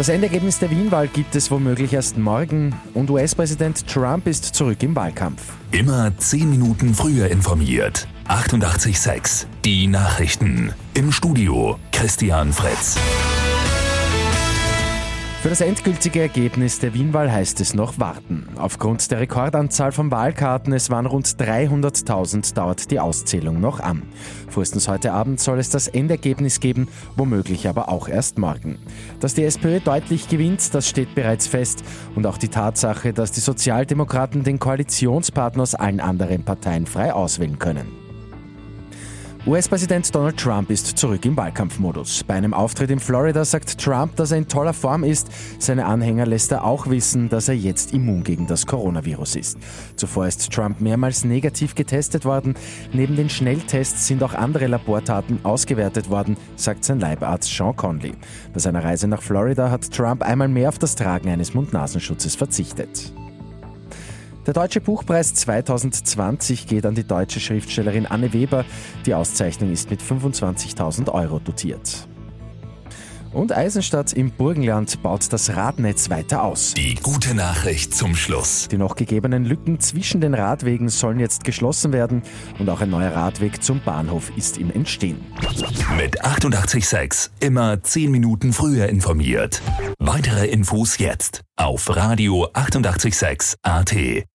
Das Endergebnis der Wienwahl gibt es womöglich erst morgen und US-Präsident Trump ist zurück im Wahlkampf. Immer 10 Minuten früher informiert. 88.6 Die Nachrichten. Im Studio Christian Fritz. Für das endgültige Ergebnis der Wienwahl heißt es noch warten. Aufgrund der Rekordanzahl von Wahlkarten, es waren rund 300.000, dauert die Auszählung noch an. Frühestens heute Abend soll es das Endergebnis geben, womöglich aber auch erst morgen. Dass die SPÖ deutlich gewinnt, das steht bereits fest. Und auch die Tatsache, dass die Sozialdemokraten den Koalitionspartner aus allen anderen Parteien frei auswählen können. US-Präsident Donald Trump ist zurück im Wahlkampfmodus. Bei einem Auftritt in Florida sagt Trump, dass er in toller Form ist. Seine Anhänger lässt er auch wissen, dass er jetzt immun gegen das Coronavirus ist. Zuvor ist Trump mehrmals negativ getestet worden. Neben den Schnelltests sind auch andere Labortaten ausgewertet worden, sagt sein Leibarzt Sean Conley. Bei seiner Reise nach Florida hat Trump einmal mehr auf das Tragen eines Mund-Nasenschutzes verzichtet. Der Deutsche Buchpreis 2020 geht an die deutsche Schriftstellerin Anne Weber. Die Auszeichnung ist mit 25.000 Euro dotiert. Und Eisenstadt im Burgenland baut das Radnetz weiter aus. Die gute Nachricht zum Schluss. Die noch gegebenen Lücken zwischen den Radwegen sollen jetzt geschlossen werden und auch ein neuer Radweg zum Bahnhof ist im Entstehen. Mit 886 immer 10 Minuten früher informiert. Weitere Infos jetzt auf Radio 886 AT.